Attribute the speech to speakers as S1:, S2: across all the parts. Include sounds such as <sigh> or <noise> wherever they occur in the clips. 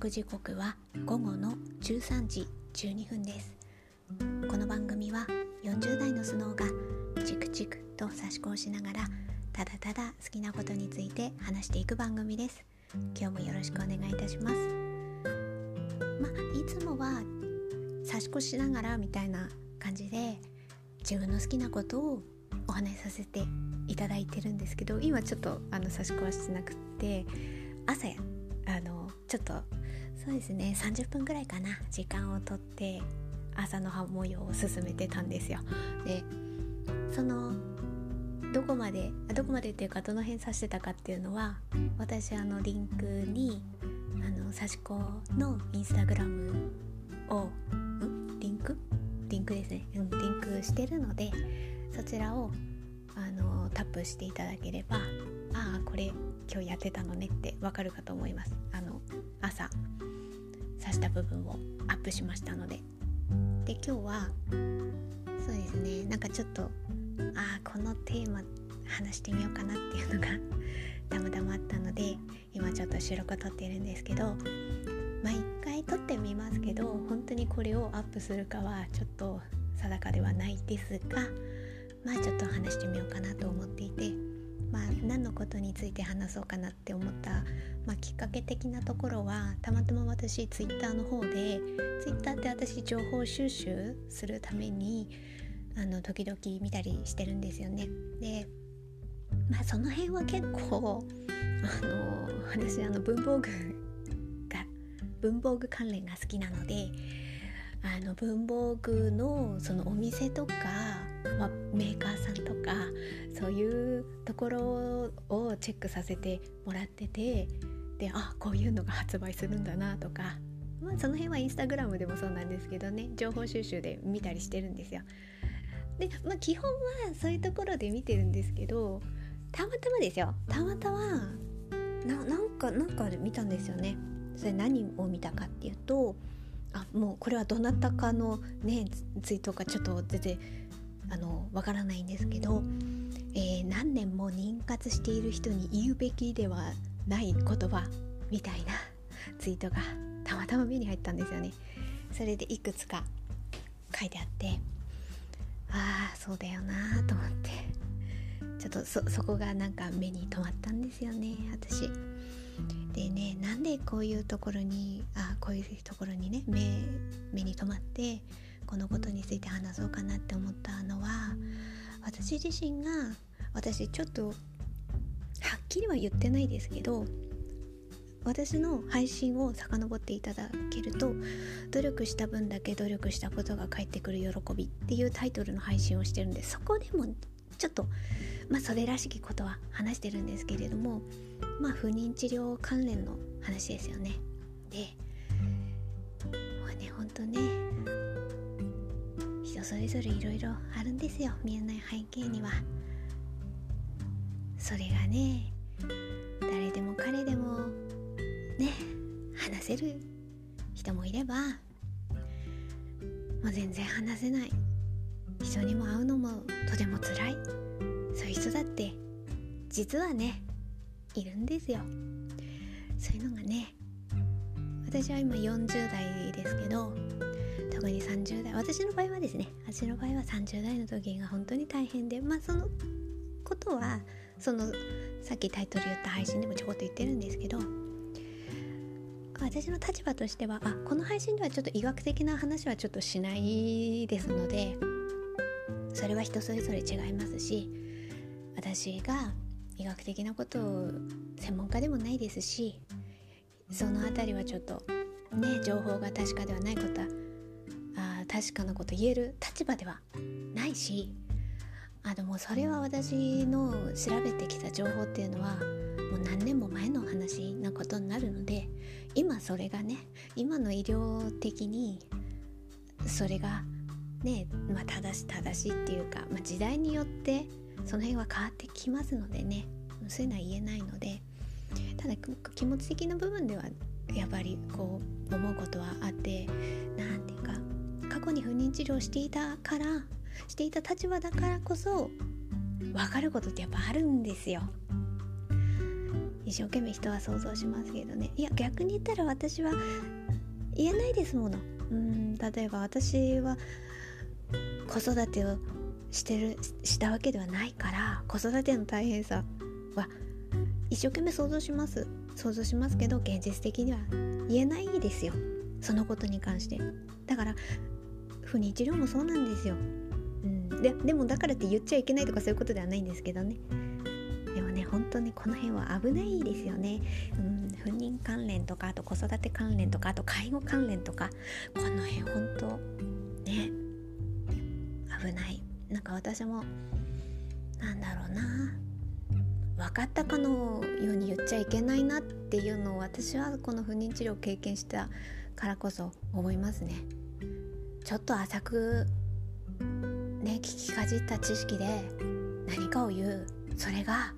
S1: 録時刻は午後の13時12分です。この番組は40代のスノーがチクチクと差し子をしながらただただ好きなことについて話していく番組です。今日もよろしくお願いいたします。まあいつもは差し子しながらみたいな感じで自分の好きなことをお話しさせていただいてるんですけど今ちょっとあの差し子はしなくって朝やあのちょっとそうですね。30分ぐらいかな。時間をとって朝の葉模様を進めてたんですよ。でそのどこまでどこまでっていうかどの辺指してたかっていうのは私あのリンクにあの刺し子のインスタグラムをん？リンク？リンクですね、うん、リンクしてるのでそちらをあのタップしていただければああこれ今日やってたのねってわかるかと思います。あの朝刺した部分をアップしましたので。で今日はそうですねなんかちょっとああこのテーマ話してみようかなっていうのがたまたまあったので今ちょっと収録を撮っているんですけどまあ一回撮ってみますけど本当にこれをアップするかはちょっと定かではないですがまあちょっと話してみようかなと思っていてまあ何のことについて話そうかなって思った、まあ、きっかけ的なところはたまたま私ツイッターの方でツイッターって私情報収集するためにあの時々見たりしてるんですよね。でまあその辺は結構あの私あの文房具が文房具関連が好きなのであの文房具のそのお店とか、まあ、メーカーさんとかそういうところをチェックさせてもらっててであこういうのが発売するんだなとか、まあ、その辺はインスタグラムでもそうなんですけどね情報収集で見たりしてるんですよ。で、まあ、基本はそういうところで見てるんですけどたまたまですよたまたまななんかなんか見たんですよね。それ何を見たかっていうとあもうこれはどなたかのねツイートかちょっと全然あのわからないんですけど、えー、何年も妊活している人に言うべきではない言葉みたいな <laughs> ツイートがたまたま目に入ったんですよね。それでいくつか書いてあってああそうだよなと思ってちょっとそそこがなんか目に留まったんですよね私。でねなんでこういうところにあこういうところにね目目に留まってこのことについて話そうかなって思ったのは私自身が私ちょっとはっきりは言ってないですけど私の配信を遡っていただけると「努力した分だけ努力したことが返ってくる喜び」っていうタイトルの配信をしてるんでそこでもちょっとまあそれらしきことは話してるんですけれどもまあ不妊治療関連の話ですよね。でもうねほんとねそれぞれいろいろあるんですよ。見えない背景には。それがね誰でも彼でもね話せる人もいればもう全然話せない。人にも会うのもとても辛い。そういう人だって実はねいるんですよ。そういうのがね私は今40代ですけど30代私の場合はですね私の場合は30代の時が本当に大変でまあそのことはそのさっきタイトル言った配信でもちょこっと言ってるんですけど私の立場としてはあこの配信ではちょっと医学的な話はちょっとしないですのでそれは人それぞれ違いますし私が医学的なことを専門家でもないですしその辺りはちょっとね情報が確かではないことは確かなこと言える立場ではないしあでもうそれは私の調べてきた情報っていうのはもう何年も前の話なことになるので今それがね今の医療的にそれがね、まあ、正し正しいっていうか、まあ、時代によってその辺は変わってきますのでねそういうのは言えないのでただ気持ち的な部分ではやっぱりこう思うことはあって何て言うか過去に不妊治療していたからしていた立場だからこそ分かることってやっぱあるんですよ。一生懸命人は想像しますけどね。いや逆に言ったら私は言えないですもの。うん例えば私は子育てをしてるしたわけではないから子育ての大変さは一生懸命想像します。想像しますけど現実的には言えないですよ。そのことに関して。だから不妊治療もそうなんですよ、うん、ででもだからって言っちゃいけないとかそういうことではないんですけどね。でもね本当にこの辺は危ないですよね、うん、不妊関連とかあと子育て関連とかあと介護関連とか。この辺本当ね危ない。なんか私もなんだろうな。分かったかのように言っちゃいけないなっていうのを私はこの不妊治療を経験したからこそ思いますね。ちょっと浅くね聞きかじった知識で何かを言う。それが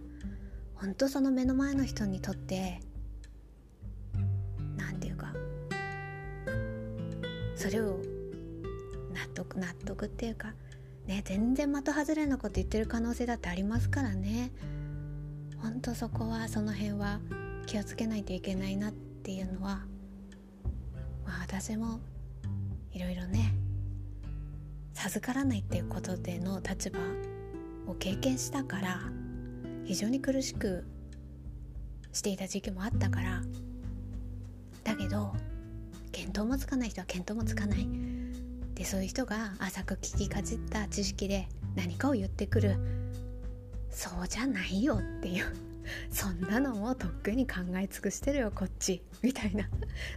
S1: 本当その目の前の人にとって何て言うかそれを納得納得っていうかね全然的外れなこと言ってる可能性だってありますからね。ほんとそこはその辺は気をつけないといけないなっていうのはまあ私もいろいろね授からないっていうことでの立場を経験したから非常に苦しくしていた時期もあったからだけど見当もつかない人は見当もつかない。でそういう人が浅く聞きかじった知識で何かを言ってくる。そうじゃないよっていう。そんなのもとっくに考え尽くしてるよこっち。みたいな。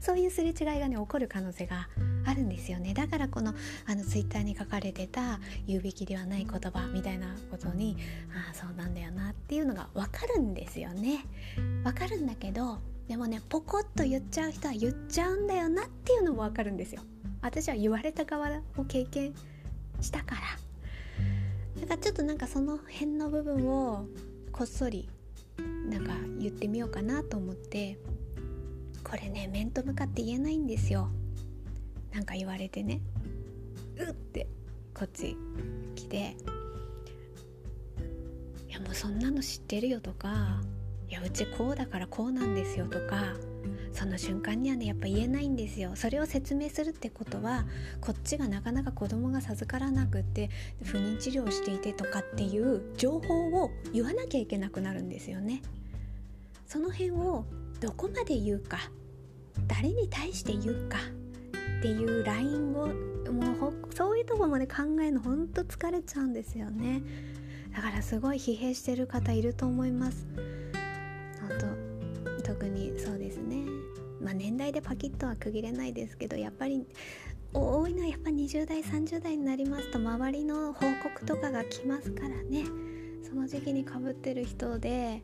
S1: そういうすれ違いがね起こる可能性がるんですよね。だからこのあのツイッターに書かれてた言うべきではない言葉みたいなことにああそうなんだよなっていうのが分かるんですよね。分かるんだけどでもねポコッと言っちゃう人は言っちゃうんだよなっていうのも分かるんですよ。私は言われた側を経験したから。だからちょっとなんかその辺の部分をこっそりなんか言ってみようかなと思ってこれね面と向かって言えないんですよ。なんか言われてねうってこっち来ていやもうそんなの知ってるよとかいやうちこうだからこうなんですよとかその瞬間にはねやっぱ言えないんですよ。それを説明するってことはこっちがなかなか子供が授からなくって不妊治療していてとかっていう情報を言わなきゃいけなくなるんですよね。その辺をどこまで言うか誰に対して言うかっていうラインをもうそういうとこまで考えるのほんと疲れちゃうんですよね。だからすごい疲弊してる方いると思います。本当特にそうですね。まあ年代でパキッとは区切れないですけどやっぱり多いのはやっぱ20代30代になりますと周りの報告とかが来ますからね。その時期にかぶってる人で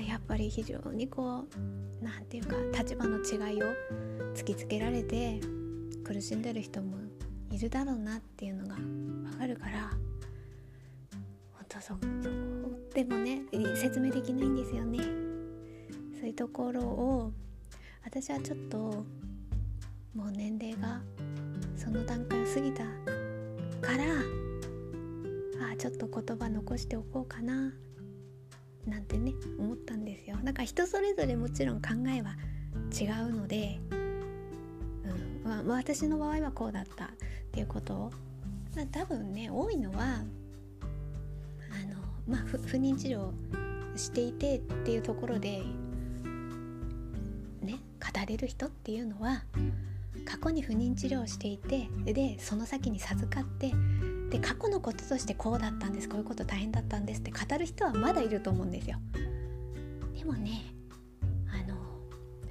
S1: やっぱり非常にこう何て言うか立場の違いを突きつけられて苦しんでる人もいるだろうなっていうのがわかるから本当そうでもね説明できないんですよね。そういうところを私はちょっともう年齢がその段階を過ぎたからああちょっと言葉残しておこうかななんてね思ったんですよ。だから人それぞれもちろん考えは違うので、うんまあ、私の場合はこうだったっていうこと。を多分ね多いのはあの、まあ、不妊治療していてっていうところでね語れる人っていうのは過去に不妊治療をしていてでその先に授かってで過去のこととしてこうだったんですこういうこと大変だったんですって語る人はまだいると思うんですよ。でもねあの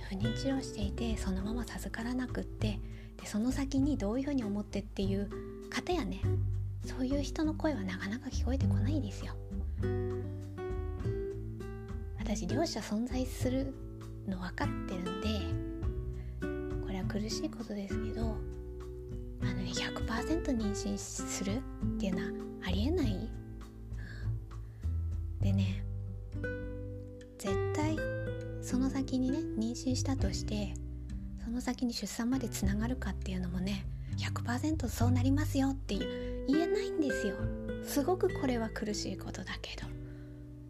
S1: 不妊治療していてそのまま授からなくってでその先にどういうふうに思ってっていう方やねそういう人の声はなかなか聞こえてこないですよ。私両者存在するの分かってるんでこれは苦しいことですけどあの、100%妊娠するっていうのはありえない、でね絶対その先にね妊娠したとしてその先に出産までつながるかっていうのもね100%そうなりますよっていう言えないんですよ。すごくこれは苦しいことだけど。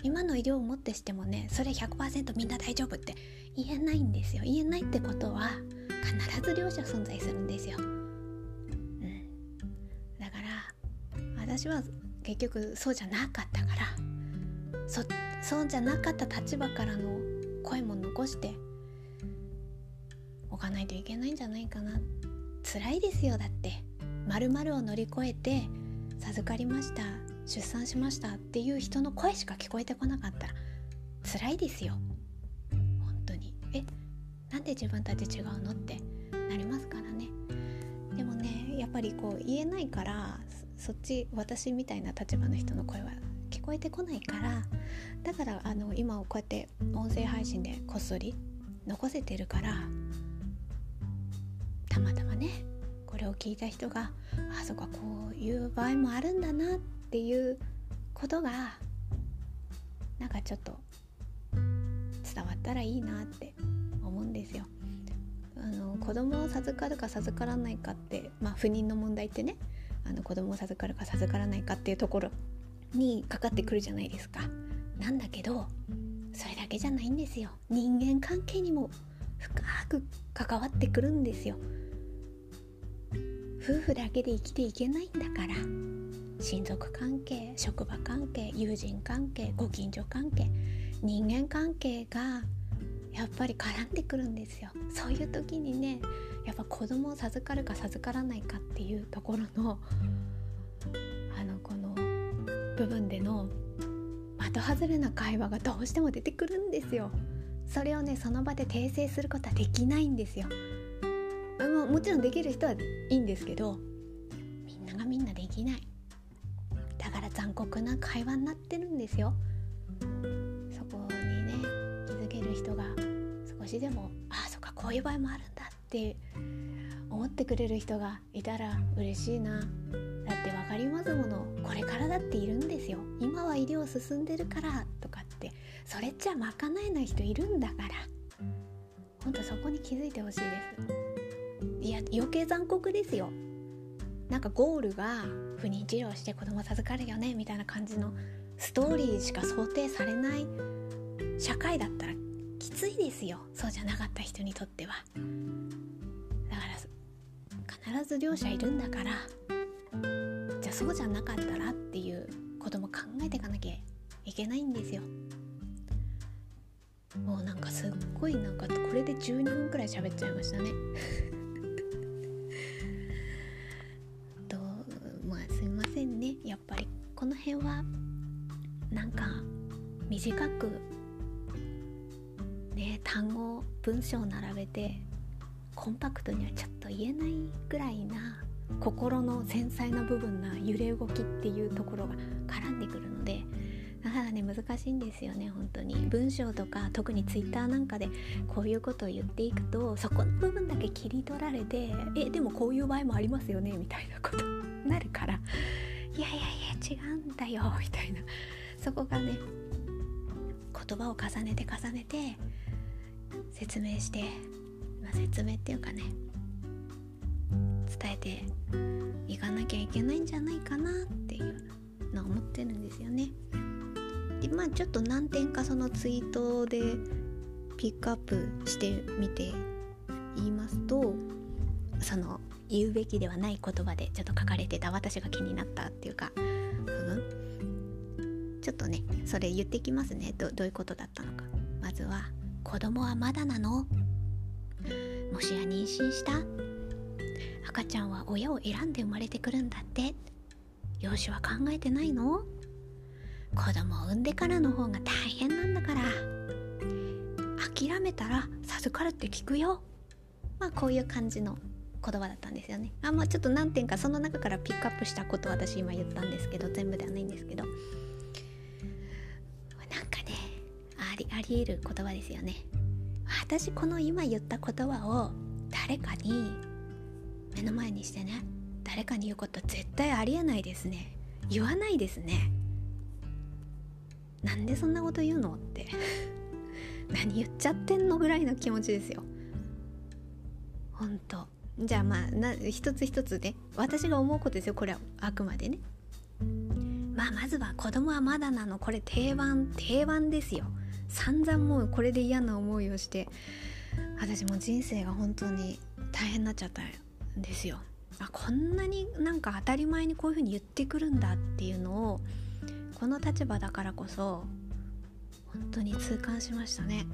S1: 今の医療をもってしてもねそれ100%みんな大丈夫って言えないんですよ。言えないってことは必ず両者存在するんですよ、私は結局そうじゃなかったからそそうじゃなかった立場からの声も残しておかないといけないんじゃないかな。辛いですよだって。〇〇を乗り越えて授かりました出産しましたっていう人の声しか聞こえてこなかったら辛いですよ。本当に。えなんで自分たち違うのってなりますからね。でもねやっぱりこう言えないからそっち私みたいな立場の人の声は聞こえてこないからだからあの今こうやって音声配信でこっそり残せてるからたまたまねこれを聞いた人があそこはこういう場合もあるんだなっていうことがなんかちょっと伝わったらいいなって思うんですよ。あの子供を授かるか授からないかってまあ不妊の問題ってねあの子供を授かるか授からないかっていうところにかかってくるじゃないですか。なんだけどそれだけじゃないんですよ。人間関係にも深く関わってくるんですよ。夫婦だけで生きていけないんだから親族関係職場関係友人関係ご近所関係人間関係がやっぱり絡んでくるんですよそういう時にねやっぱ子供を授かるか授からないかっていうところのあのこの部分での的外れな会話がどうしても出てくるんですよ。それをねその場で訂正することはできないんですよ。ももちろんできる人はいいんですけどみんながみんなできない。だから残酷な会話になってるんですよ。そこにね気づける人が少しでもああそっかこういう場合もあるんだって思ってくれる人がいたら嬉しいな。だって分かりますもの。これからだっているんですよ。今は医療進んでるから。とかって。それっちゃ賄えない人いるんだから。ほんとそこに気づいてほしいです。いや余計残酷ですよ。なんかゴールが不妊治療して子供授かるよね。みたいな感じのストーリーしか想定されない社会だったらきついですよ。そうじゃなかった人にとっては。だから必ず両者いるんだから。じゃあそうじゃなかったらっていうことも考えていかなきゃいけないんですよ。もうなんかすっごいなんかこれで12分くらい喋っちゃいましたね。<laughs> とまあすいませんね。やっぱりこの辺はなんか短くね単語文章を並べてコンパクトにはちょっと言えないぐらいな心の繊細な部分な揺れ動きっていうところが絡んでくるのでだからね難しいんですよね本当に。文章とか特に twitter なんかでこういうことを言っていくとそこの部分だけ切り取られてえでもこういう場合もありますよねみたいなことに <laughs> なるからいやいやいや違うんだよみたいな。そこがね言葉を重ねて重ねて説明して、まあ、説明っていうかね伝えていかなきゃいけないんじゃないかなっていうのを思ってるんですよね。でまあちょっと何点かそのツイートでピックアップしてみて言いますとその言うべきではない言葉でちょっと書かれてた私が気になったっていうか部分ちょっとねそれ言ってきますね。どどういうことだったのか。まずは「子供はまだなの?」「もしや妊娠した?」「赤ちゃんは親を選んで生まれてくるんだって」「養子は考えてないの?」「子供を産んでからの方が大変なんだから」「諦めたら授かるって聞くよ」まあこういう感じの言葉だったんですよねあまあちょっと何点かその中からピックアップしたことを私今言ったんですけど全部ではないんですけどなんかねりありえる言葉ですよね。私この今言った言葉を誰かに目の前にしてね誰かに言うこと絶対ありえないですね。言わないですね。なんでそんなこと言うのって。<laughs> 何言っちゃってんのぐらいの気持ちですよ。ほんとじゃあまあな一つ一つね。私が思うことですよ。これはあくまでね。まあまずは子供はまだなの。これ定番定番ですよ。散々もうこれで嫌な思いをして私も人生が本当に大変になっちゃったんですよあこんなになんか当たり前にこういうふうに言ってくるんだっていうのをこの立場だからこそ本当に痛感しましたね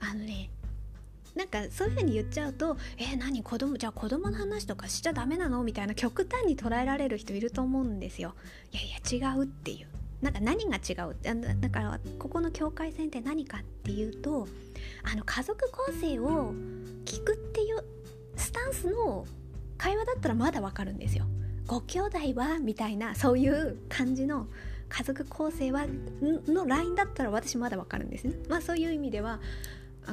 S1: あのねなんかそういう風に言っちゃうと「えー、何子供じゃあ子供の話とかしちゃダメなの?」みたいな極端に捉えられる人いると思うんですよ。いやいや違うっていうなんか何が違うだからここの境界線って何かっていうとあの家族構成を聞くっていうスタンスの会話だったらまだわかるんですよ。ご兄弟はみたいなそういう感じの家族構成はの LINE だったら私まだわかるんですね。まあそういう意味では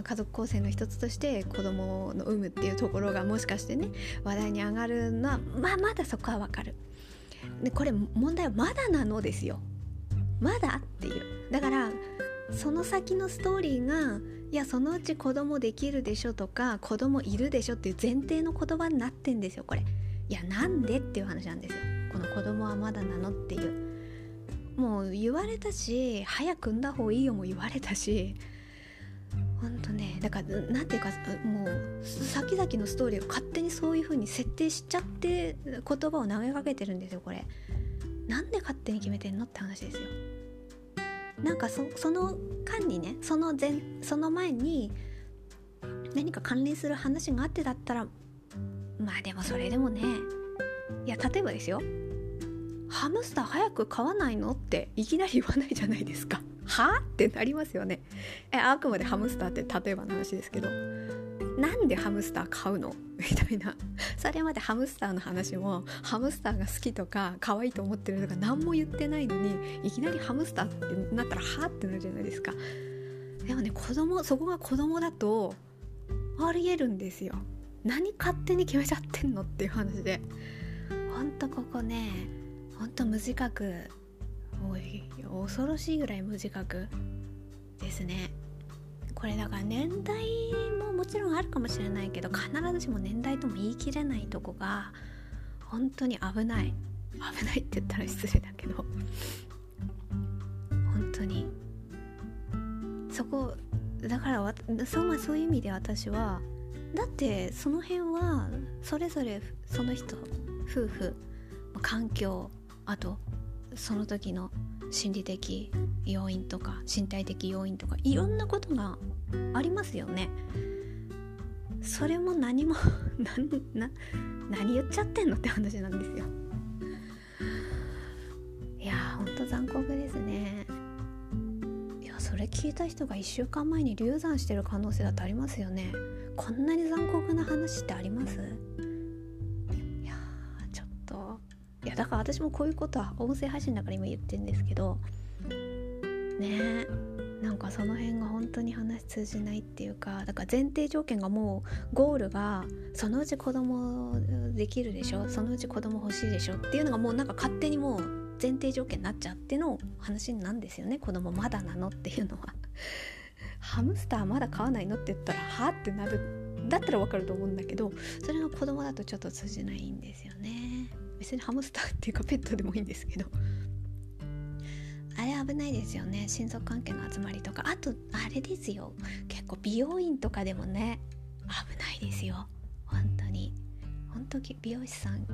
S1: 家族構成の一つとして子供の産むっていうところがもしかしてね話題に上がるのはまあまだそこはわかる。でこれ問題はまだなのですよ。まだ？っていう。だからその先のストーリーがいやそのうち子供できるでしょとか子供いるでしょっていう前提の言葉になってんですよこれ。いやなんでっていう話なんですよ。この子供はまだなのっていう。もう言われたし早く産んだ方がいいよも言われたし。ほんとねだから何ていうかもう先々のストーリーを勝手にそういう風に設定しちゃって言葉を投げかけてるんですよこれ。なんで勝手に決めてんのって話ですよ。なんかその間にねその前その前に何か関連する話があってだったらまあでもそれでもねいや例えばですよ。ハムスター早く飼わないの？っていきなり言わないじゃないですか。は？ってなりますよね。えあくまでハムスターって例えばの話ですけど。なんでハムスター買うの？みたいな。<laughs> それまでハムスターの話もハムスターが好きとか可愛いと思ってるとか何も言ってないのにいきなりハムスターってなったらはってなるじゃないですか。でもね子供そこが子供だとありえるんですよ。何勝手に決めちゃってんのっていう話で。ほんとここねほんと無自覚。おい恐ろしいぐらい無自覚ですね。これだから年代ももちろんあるかもしれないけど必ずしも年代とも言い切れないとこが本当に危ない。危ないって言ったら失礼だけど。本当に。そこだからそう,、まあ、そういう意味で私はだってその辺はそれぞれその人夫婦環境あとその時の心理的要因とか身体的要因とかいろんなことがありますよね。それも何も <laughs> 何言っちゃってんのって話なんですよ。いやほんと残酷ですね。いやそれ聞いた人が1週間前に流産してる可能性だってありますよね。こんなに残酷な話ってあります？いやだから私もこういうことは音声配信だから今言ってるんですけどねなんかその辺が本当に話通じないっていうかだから前提条件がもうゴールがそのうち子供できるでしょそのうち子供欲しいでしょっていうのがもうなんか勝手にもう前提条件になっちゃっての話なんですよね子供まだなのっていうのは。ハムスターまだ飼わないのって言ったらはってなる。だったらわかると思うんだけどそれが子供だとちょっと通じないんですよね。別にハムスターっていうかペットでもいいんですけど。あれ危ないですよね。親族関係の集まりとか。あとあれですよ。結構美容院とかでもね。危ないですよ。本当に。本当美容師さん。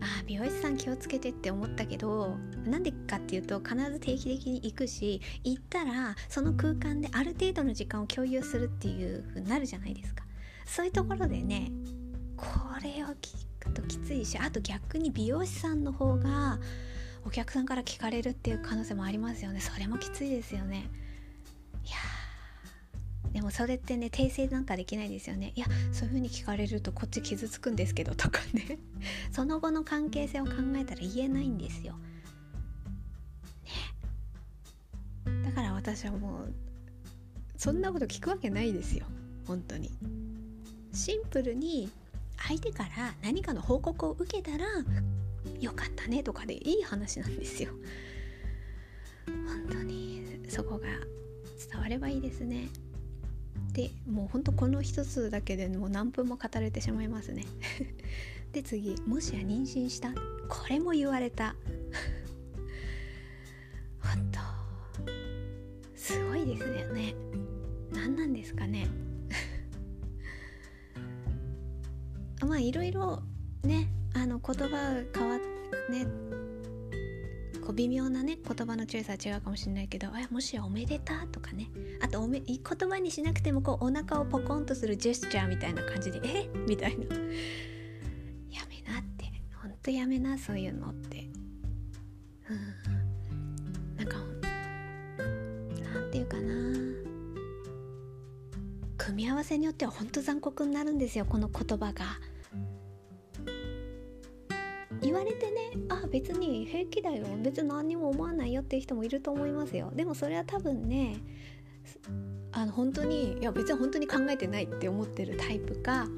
S1: あ美容師さん気をつけてって思ったけど。なんでかっていうと必ず定期的に行くし行ったらその空間である程度の時間を共有するっていう風になるじゃないですか。そういうところでねこれを聞くときついしあと逆に美容師さんの方がお客さんから聞かれるっていう可能性もありますよね。それもきついですよね。いやでもそれってね訂正なんかできないですよね。いやそういう風に聞かれるとこっち傷つくんですけどとかね。<laughs> その後の関係性を考えたら言えないんですよ、ね、だから私はもうそんなこと聞くわけないですよ。本当に。シンプルに相手から何かの報告を受けたらよかったねとかでいい話なんですよ。本当にそこが伝わればいいですね。でもうほんとこの一つだけでもう何分も語れてしまいますね。<laughs> で次もしや妊娠した？これも言われた。本当すごいですよね。何なんですかね。まあいろいろねあの言葉変わってねこう微妙なね言葉の強さは違うかもしれないけどあもしやおめでたとかね。あとおめ言葉にしなくてもこうお腹をポコンとするジェスチャーみたいな感じでえ？みたいな。やめなって。ほんとやめなそういうのって。うん。なんかなんていうかな。組み合わせによってはほんと残酷になるんですよこの言葉が。言われてねあ別に平気だよ別に何にも思わないよっていう人もいると思いますよ。でもそれは多分ねあの本当にいや別に本当に考えてないって思ってるタイプか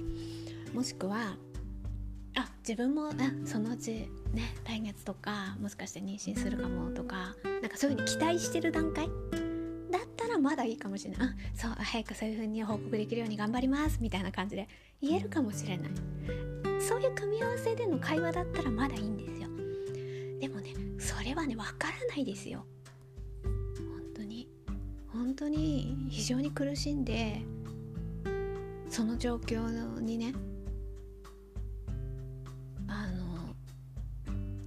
S1: もしくはあ自分もあそのうちね来月とかもしかして妊娠するかもとかなんかそういうふうに期待してる段階？だったらまだいいかもしれない。あそう早くそういうふうに報告できるように頑張りますみたいな感じで言えるかもしれない。そういう組み合わせでの会話だったらまだいいんですよ。でもねそれはねわからないですよ。本当に。本当に非常に苦しんでその状況にねあの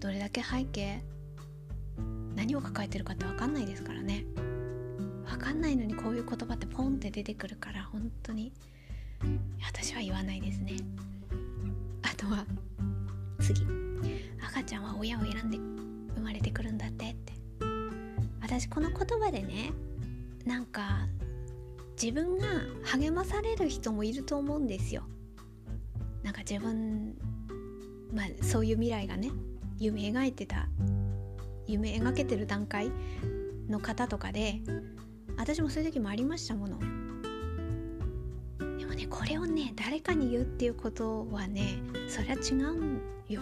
S1: どれだけ背景何を抱えてるかって分かんないですからね。分かんないのにこういう言葉ってポンって出てくるから本当に私は言わないですね。は。次。赤ちゃんは親を選んで生まれてくるんだってって。私この言葉でねなんか自分が励まされる人もいると思うんですよ。なんか自分まあそういう未来がね夢描いてた夢描けてる段階の方とかで私もそういう時もありましたもの。れをね誰かに言うっていうことはねそりゃ違うんよ。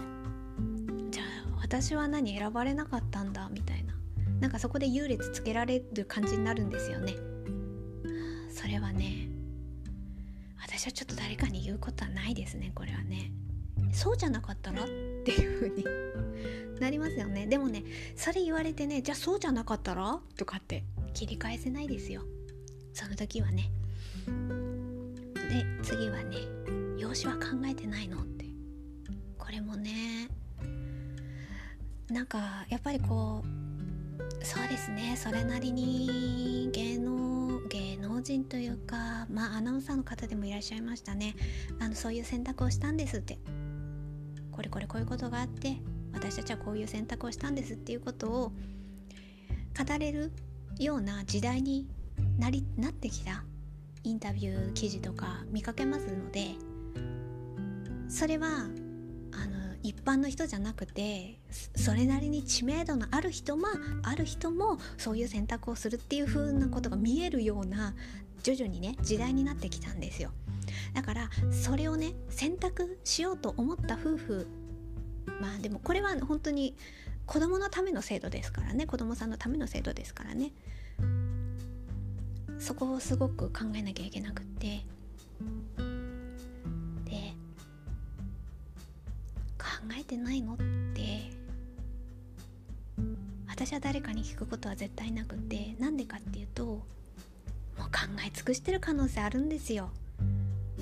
S1: じゃあ私は何選ばれなかったんだ？みたいな。なんかそこで優劣つけられる感じになるんですよね。それはね私はちょっと誰かに言うことはないですねこれはね。そうじゃなかったら？っていう風に <laughs> なりますよね。でもねそれ言われてねじゃあそうじゃなかったら？とかって切り返せないですよ。その時はね。で次はね養子は考えてないのって。これもねなんかやっぱりこうそうですねそれなりに芸能芸能人というかまあアナウンサーの方でもいらっしゃいましたね。あのそういう選択をしたんですって。これこれこういうことがあって私たちはこういう選択をしたんですっていうことを語れるような時代になりなってきたインタビュー記事とか見かけますのでそれはあの一般の人じゃなくてそれなりに知名度のある人もある人もそういう選択をするっていう風なことが見えるような徐々にね時代になってきたんですよ。だからそれをね選択しようと思った夫婦まあでもこれは本当に子供のための制度ですからね子供さんのための制度ですからね。そこをすごく考えなきゃいけなくって。で考えてないのって私は誰かに聞くことは絶対なくてなんでかっていうともう考え尽くしてる可能性あるんですよ。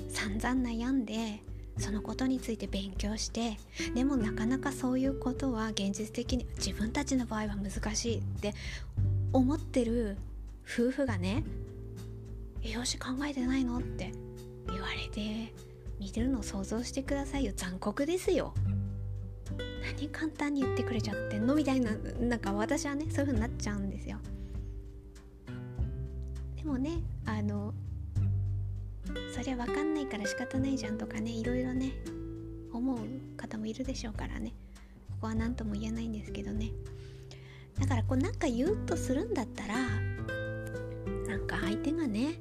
S1: 散々悩んでそのことについて勉強してでもなかなかそういうことは現実的に自分たちの場合は難しいって思ってる夫婦がね養子考えてないの？って言われて見てるのを想像してくださいよ。残酷ですよ。何簡単に言ってくれちゃってんのみたいななんか私はねそういう風になっちゃうんですよ。でもねあのそりゃ分かんないから仕方ないじゃんとかねいろいろね思う方もいるでしょうからね。ここは何とも言えないんですけどね。だからこうなんか言うとするんだったらなんか相手がね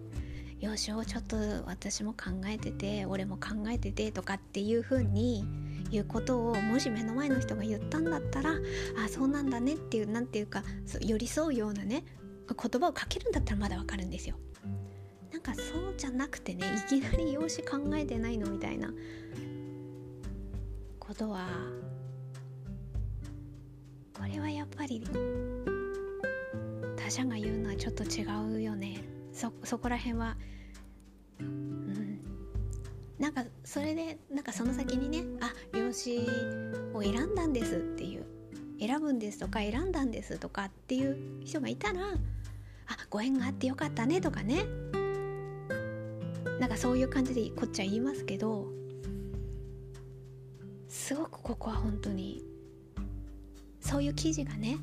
S1: よしをちょっと私も考えてて俺も考えててとかっていう風に言うことをもし目の前の人が言ったんだったらあそうなんだねっていう何ていうか寄り添うようなね言葉をかけるんだったらまだわかるんですよ。なんかそうじゃなくてねいきなり養子考えてないのみたいなことはこれはやっぱり他者が言うのはちょっと違うよねそそこら辺はうん。なんかそれでなんかその先にねあ養子を選んだんですっていう。選ぶんですとか選んだんですとかっていう人がいたらあご縁があってよかったねとかね。なんかそういう感じでこっちは言いますけどすごくここは本当にそういう記事がね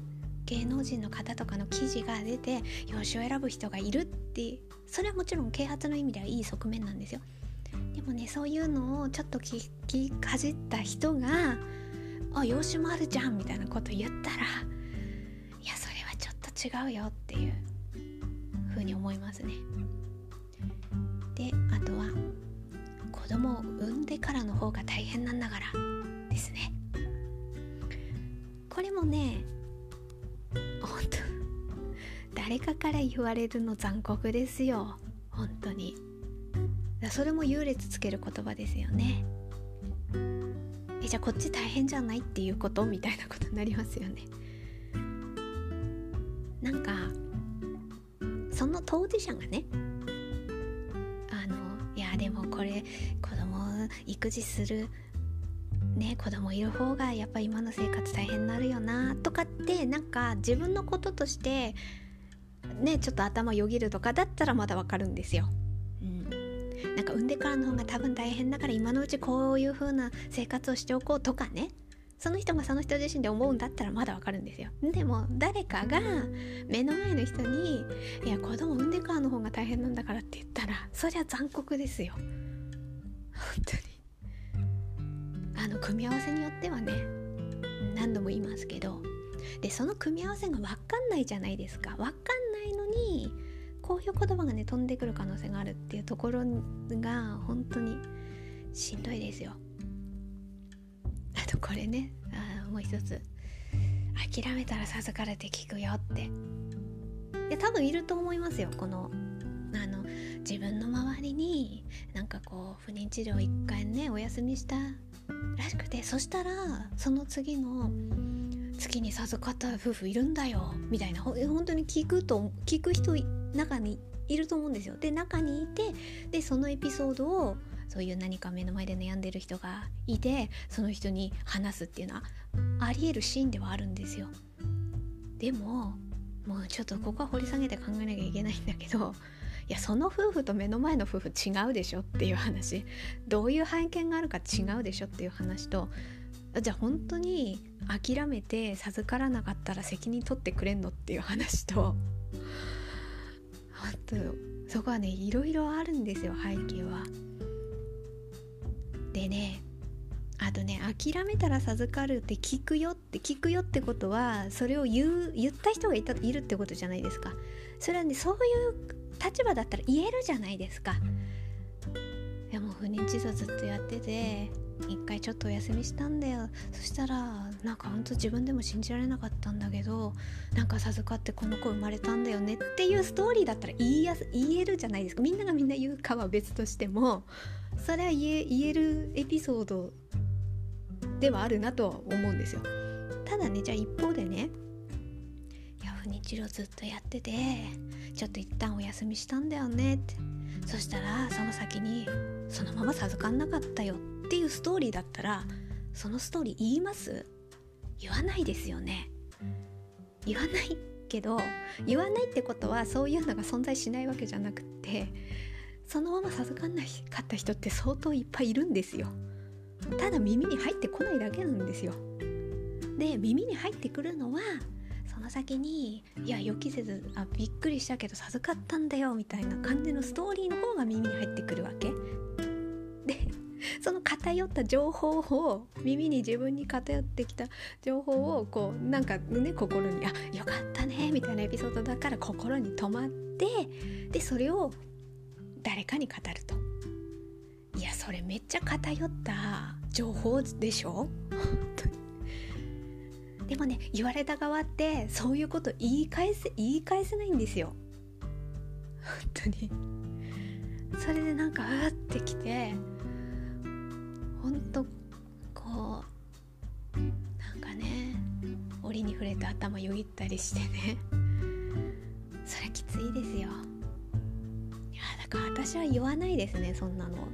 S1: 芸能人の方とかの記事が出て養子を選ぶ人がいるってそれはもちろん啓発の意味ではいい側面なんですよ。でもねそういうのをちょっと聞きかじった人が「あ養子もあるじゃん」みたいなこと言ったらいやそれはちょっと違うよっていうふうに思いますね。であとは子供を産んでからの方が大変なんだからですね。これもね誰かから言われるの残酷ですよ。本当に。それも優劣つける言葉ですよね。えじゃあこっち大変じゃないっていうことみたいなことになりますよね。なんかその当事者がねあのいやでもこれ子供育児するね子供いる方がやっぱ今の生活大変になるよなとかってなんか自分のこととしてねちょっと頭よぎるとかだったらまだわかるんですよ。うん、なんか産んでからの方が多分大変だから今のうちこういう風な生活をしておこうとかね。その人がその人自身で思うんだったらまだわかるんですよ。でも誰かが目の前の人に「いや子供産んでからの方が大変なんだから」って言ったらそりゃ残酷ですよ。本当に。あの組み合わせによってはね何度も言いますけど。でその組み合わせが分かんないじゃないですか。分かんないのにこういう言葉がね飛んでくる可能性があるっていうところが本当にしんどいですよ。あとこれねあもう一つ。諦めたら授かれて聞くよって。いや多分いると思いますよこのあの自分の周りになんかこう不妊治療一回ねお休みしたらしくてそしたらその次の月に授かった夫婦いるんだよみたいな本当に聞くと聞く人中にいると思うんですよ。で中にいてでそのエピソードをそういう何か目の前で悩んでる人がいてその人に話すっていうのはありえるシーンではあるんですよ。でももうちょっとここは掘り下げて考えなきゃいけないんだけどいやその夫婦と目の前の夫婦違うでしょっていう話どういう背景があるか違うでしょっていう話とじゃあ本当に諦めて授からなかったら責任取ってくれんのっていう話とあとそこはねいろいろあるんですよ背景は。でねあとね諦めたら授かるって聞くよって聞くよってことはそれを言う言った人がいたいるってことじゃないですか。それはねそういう立場だったら言えるじゃないですか。いやもう不妊治療ずっとやってて一回ちょっとお休みしたんだよ。そしたらなんかほんと自分でも信じられなかったんだけどなんか授かってこの子生まれたんだよねっていうストーリーだったら言いやす言えるじゃないですか。みんながみんな言うかは別としても。それは言え言えるエピソードではあるなとは思うんですよ。ただねじゃあ一方でね不妊治療ずっとやっててちょっと一旦お休みしたんだよねって。そしたらその先にそのまま授かんなかったよっていうストーリーだったらそのストーリー言います？言わないですよね。言わないけど言わないってことはそういうのが存在しないわけじゃなくってそのまま授かんなかった人って相当いっぱいいるんですよ。ただ耳に入ってこないだけなんですよ。で耳に入ってくるのはその先にいや予期せずあびっくりしたけど授かったんだよみたいな感じのストーリーの方が耳に入ってくるわけ。でその偏った情報を耳に自分に偏ってきた情報をこうなんかね心に「あよかったね」みたいなエピソードだから心に留まってでそれを誰かに語ると。いやそれめっちゃ偏った情報でしょ？<laughs> でもね言われた側ってそういうこと言い返せ言い返せないんですよ。本当に。それでなんかうわってきてほんとこうなんかね檻に触れて頭よぎったりしてね。<laughs> それきついですよ。いやだから私は言わないですねそんなの。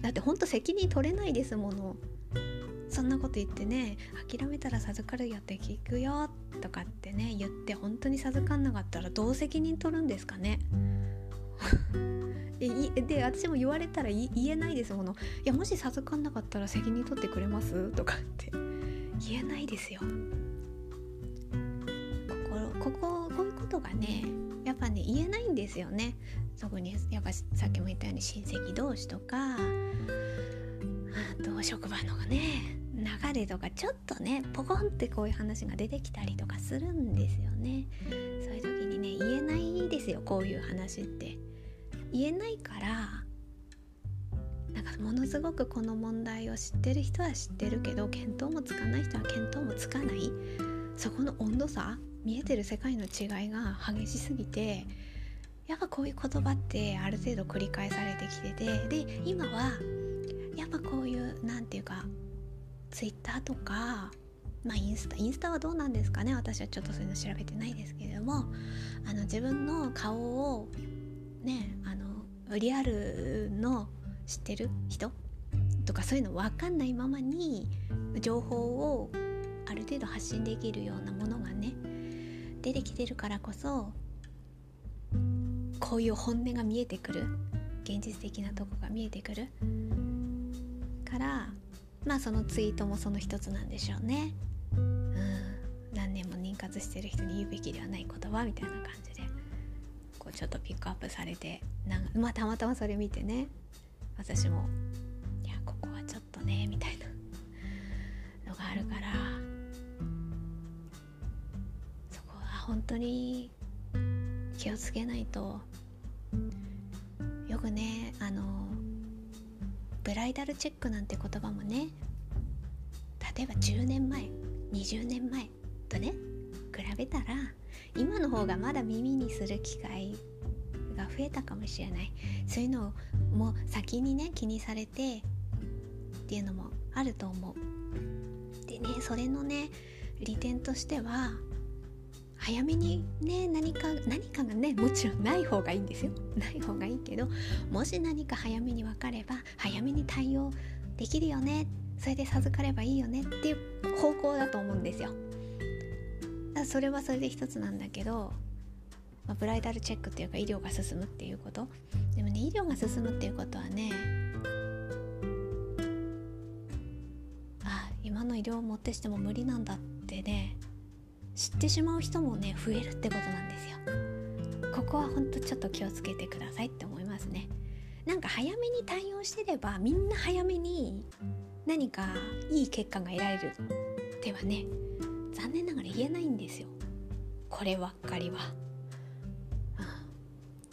S1: だってほんと責任取れないですもの。そんなこと言ってね諦めたら授かるよって聞くよとかってね言って本当に授かんなかったらどう責任取るんですかね。<laughs> で私も言われたら言えないです。ものいやもし授かんなかったら責任取ってくれます？とかって。言えないですよ。ここここういうことがねやっぱね言えないんですよね。特にやっぱさっきも言ったように親戚同士とかあと職場のね流れとかちょっとねポコンってこういう話が出てきたりとかするんですよね。そういう時にね言えないですよこういう話って。言えないからなんかものすごくこの問題を知ってる人は知ってるけど見当もつかない人は見当もつかない。そこの温度差見えてる世界の違いが激しすぎてやっぱこういう言葉ってある程度繰り返されてきててで今はやっぱこういう何て言うかツイッターとかまあインスタインスタはどうなんですかね。私はちょっとそういうの調べてないですけれどもあの自分の顔をねあのリアルの知ってる人？とかそういうの分かんないままに情報をある程度発信できるようなものがね出てきてるからこそこういう本音が見えてくる。現実的なとこが見えてくる。からまあそのツイートもその一つなんでしょうね。うん。何年も妊活してる人に言うべきではない言葉みたいな感じで。こうちょっとピックアップされてなまあたまたまそれ見てね。私もいやここはちょっとねみたいなのがあるから。そこは本当に気をつけないと。よくねあのブライダルチェックなんて言葉もね例えば10年前20年前とね比べたら今の方がまだ耳にする機会が増えたかもしれない。そういうのをもう先にね気にされてっていうのもあると思う。でねそれのね利点としては早めにね何か何かがねもちろんない方がいいんですよ。ない方がいいけどもし何か早めに分かれば早めに対応できるよね。それで授かればいいよねっていう方向だと思うんですよ。だそれはそれで一つなんだけど、まあ、ブライダルチェックっていうか医療が進むっていうこと。でもね医療が進むっていうことはねあ今の医療をもってしても無理なんだってね知ってしまう人もね増えるってことなんですよ。ここはほんとちょっと気をつけてくださいって思いますね。なんか早めに対応してればみんな早めに何かいい結果が得られるってはね残念ながら言えないんですよ。こればっかりは。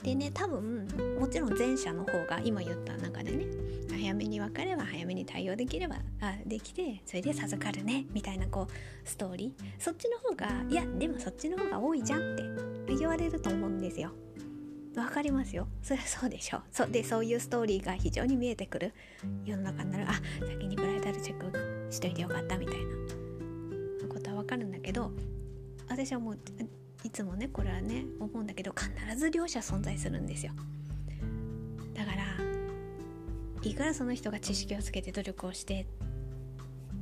S1: でね多分もちろん前者の方が今言った中でね早めに分かれば早めに対応できればあできてそれで授かるねみたいなこうストーリー。そっちの方がいやでもそっちの方が多いじゃんって言われると思うんですよ。わかりますよ。そりゃそうでしょそでそういうストーリーが非常に見えてくる世の中になる。あ先にブライダルチェックしといてよかったみたいな。ことはわかるんだけど私はもういつもねこれはね思うんだけど必ず両者存在するんですよ。だからいくらその人が知識をつけて努力をして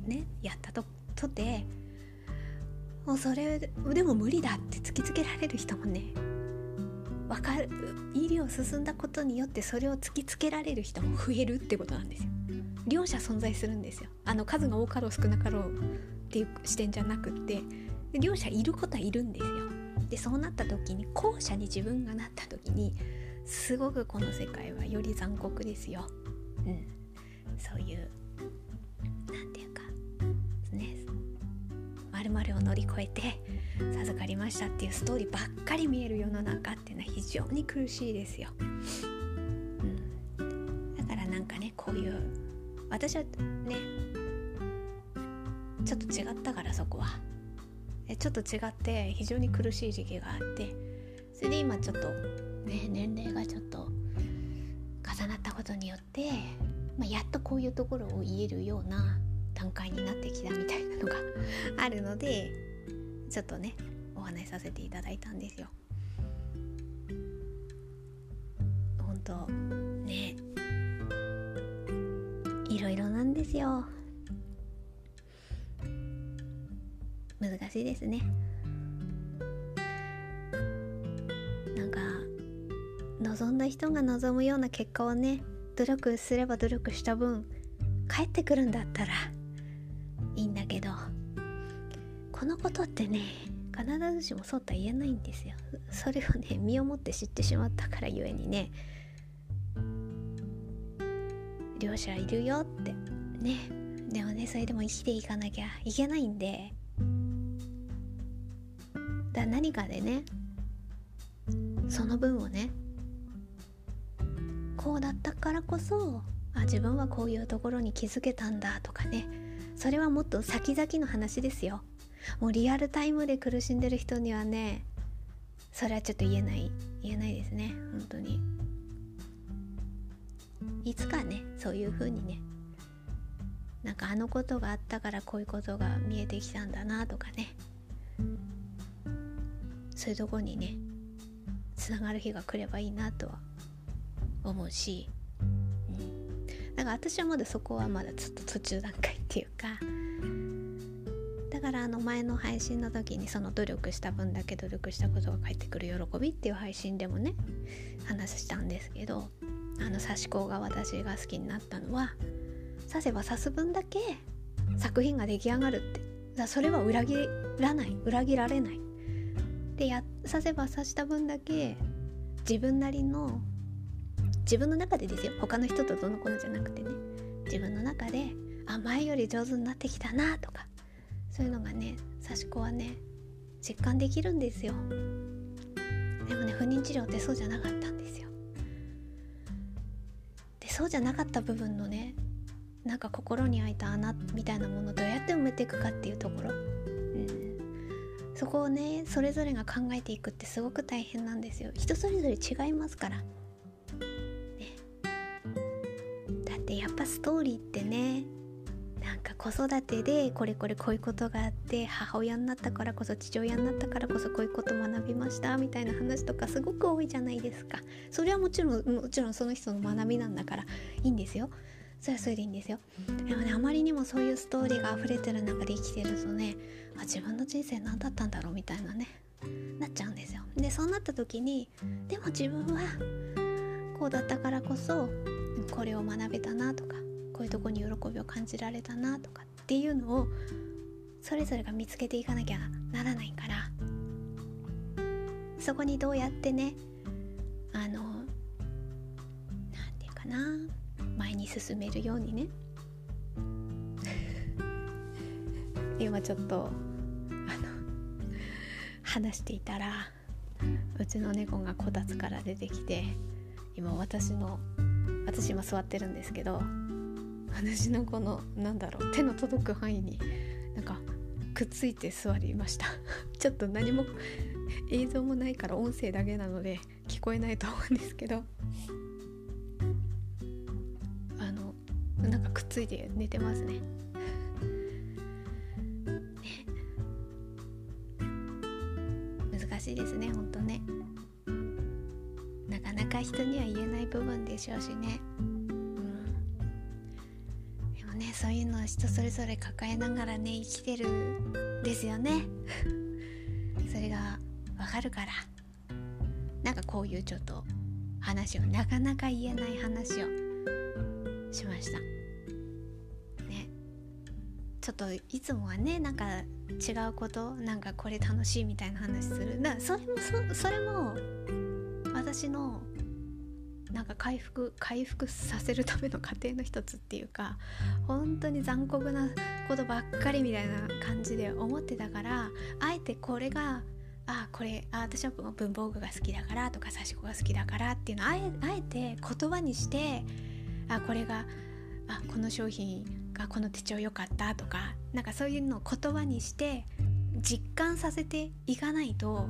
S1: ねやったととてもうそれでも無理だって突きつけられる人もね分かる医療進んだことによってそれを突きつけられる人も増えるってことなんですよ。両者存在するんですよ。あの数が多かろう少なかろう。っていう視点じゃなくって両者いることはいるんですよでそうなった時に後者に自分がなった時にすごくこの世界はより残酷ですよ。うん、そういう何て言うかね〇〇を乗り越えて授かりましたっていうストーリーばっかり見える世の中っていうのは非常に苦しいですよ。うん、だからなんかねこういう私はねちょっと違ったからそこは。ちょっと違って非常に苦しい時期があってそれで今ちょっとね年齢がちょっと重なったことによって、まあ、やっとこういうところを言えるような段階になってきたみたいなのが <laughs> あるのでちょっとねお話しさせていただいたんですよ。本当ねいろいろなんですよ難しいですね。なんか望んだ人が望むような結果をね努力すれば努力した分帰ってくるんだったらいいんだけどこのことってね必ずしもそうとは言えないんですよ。それをね身をもって知ってしまったからゆえにね両者いるよってね。でもねそれでも生きていかなきゃいけないんでだ何かでねその分をねこうだったからこそあ自分はこういうところに気づけたんだとかねそれはもっと先々の話ですよ。もうリアルタイムで苦しんでる人にはねそれはちょっと言えない言えないですね本当に。いつかねそういう風にねなんかあのことがあったからこういうことが見えてきたんだなとかね。そういうとこにねつながる日が来ればいいなとは思うし、うん、だから私はまだそこはまだちょっと途中段階っていうかだからあの前の配信の時にその努力した分だけ努力したことが返ってくる喜びっていう配信でもね話したんですけどあの刺し子が私が好きになったのは刺せば刺す分だけ作品が出来上がるって。だそれは裏切らない。裏切られない。でや刺せば刺した分だけ自分なりの自分の中でですよ。他の人とどのこのじゃなくてね。自分の中であ前より上手になってきたなとか。そういうのがね刺し子はね実感できるんですよ。でもね不妊治療ってそうじゃなかったんですよ。でそうじゃなかった部分のねなんか心に開いた穴みたいなものをどうやって埋めていくかっていうところ、うん、そこをねそれぞれが考えていくってすごく大変なんですよ。人それぞれ違いますから、ね、だってやっぱストーリーってねなんか子育てでこれこれこういうことがあって母親になったからこそ父親になったからこそこういうこと学びましたみたいな話とかすごく多いじゃないですか。それはもちろんもちろんその人の学びなんだからいいんですよ。それはそれでいいんですよ。でもねあまりにもそういうストーリーが溢れてる中で生きてるとねあ自分の人生何だったんだろうみたいなねなっちゃうんですよ。でそうなった時にでも自分はこうだったからこそこれを学べたなとかこういうとこに喜びを感じられたなとかっていうのをそれぞれが見つけていかなきゃならないからそこにどうやってねあの何て言うかな前に進めるようにね。今ちょっとあの話していたらうちの猫がこたつから出てきて今私の私今座ってるんですけど私のこのなんだろう手の届く範囲になんかくっついて座りました。ちょっと何も映像もないから音声だけなので聞こえないと思うんですけど。なんかくっついて寝てますね。<laughs> 難しいですねほんとね。なかなか人には言えない部分でしょうしね。ねそういうのは人それぞれ抱えながらね生きてるんですよね。<laughs> それがわかるから。なんかこういうちょっと話をなかなか言えない話をしました。ねちょっといつもはねなんか違うことなんかこれ楽しいみたいな話する。だからそれもそれも私のなんか回復回復させるための過程の一つっていうか本当に残酷なことばっかりみたいな感じで思ってたからあえてこれがあこれあ私は文房具が好きだからとか刺し子が好きだからっていうのあえあえて言葉にしてあこれがあこの商品がこの手帳良かったとかなんかそういうのを言葉にして実感させていかないと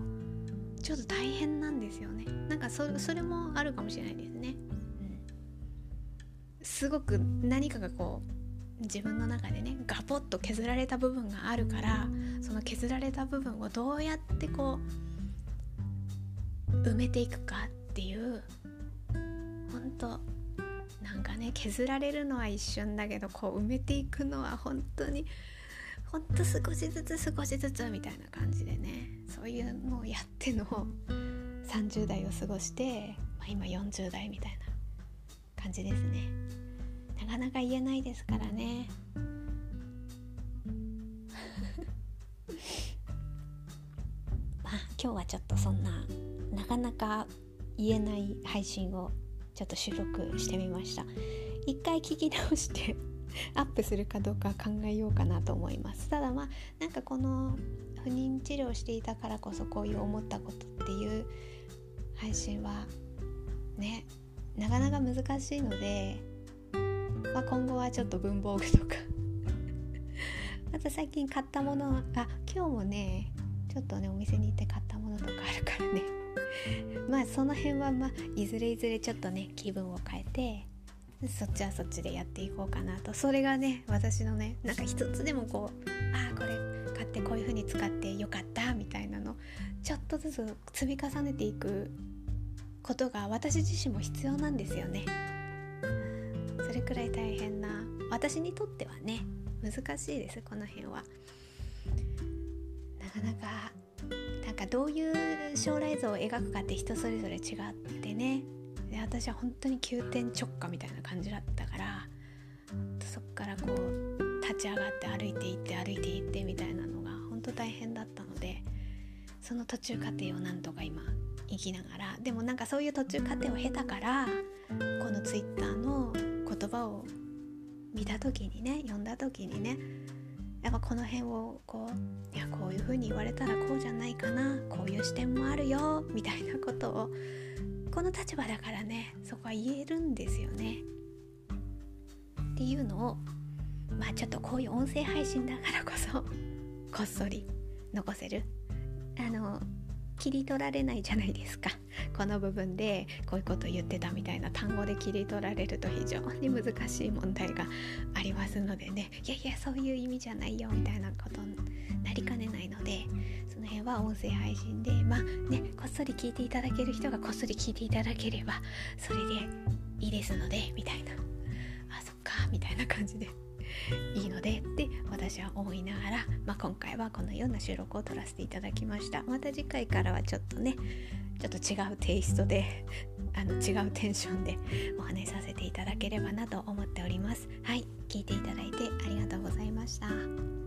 S1: ちょっと大変なんですよね。なんかそそれもあるかもしれないですね、うん、すごく何かがこう自分の中でねガポッと削られた部分があるからその削られた部分をどうやってこう埋めていくかっていう本当なんかね削られるのは一瞬だけどこう埋めていくのは本当にほんと少しずつ少しずつみたいな感じでねそういうのをやっての30代を過ごして、まあ、今40代みたいな感じですね。なかなか言えないですからね。<laughs> まあ今日はちょっとそんななかなか言えない配信をちょっと収録してみました。一回聞き直して <laughs> アップするかどうか考えようかなと思います。ただまあなんかこの不妊治療していたからこそこういう思ったことっていう配信はねなかなか難しいので、まあ、今後はちょっと文房具とか。<laughs> あと最近買ったものあ今日もねちょっとねお店に行って買ったものとかあるからね。<laughs> まあその辺はまあいずれいずれちょっとね気分を変えてそっちはそっちでやっていこうかなと。それがね私のねなんか一つでもこうああこれ買ってこういう風に使ってよかったみたいなのちょっとずつ積み重ねていくことが私自身も必要なんですよね。それくらい大変な私にとってはね難しいですこの辺は。なかなかなんかどういう将来像を描くかって人それぞれ違ってね。で私は本当に急転直下みたいな感じだったからそっからこう立ち上がって歩いていって歩いていってみたいなのが本当大変だったのでその途中過程をなんとか今生きながら。でもなんかそういう途中過程を経たからこのツイッターの言葉を見た時にね読んだ時にねなんかこの辺をこういやこういう風に言われたらこうじゃないかなこういう視点もあるよみたいなことをこの立場だからねそこは言えるんですよね。っていうのをまあちょっとこういう音声配信だからこそこっそり残せるあの切り取られないじゃないですか。<laughs> この部分でこういうこと言ってたみたいな単語で切り取られると非常に難しい問題がありますのでね。いやいやそういう意味じゃないよみたいなことになりかねないのでその辺は音声配信でまあねこっそり聞いていただける人がこっそり聞いていただければそれでいいですのでみたいな。あそっかみたいな感じで。いいのでって私は思いながら、まあ、今回はこのような収録を撮らせていただきました。また次回からはちょっとねちょっと違うテイストであの違うテンションでお話しさせていただければなと思っております。はい聞いていただいてありがとうございました。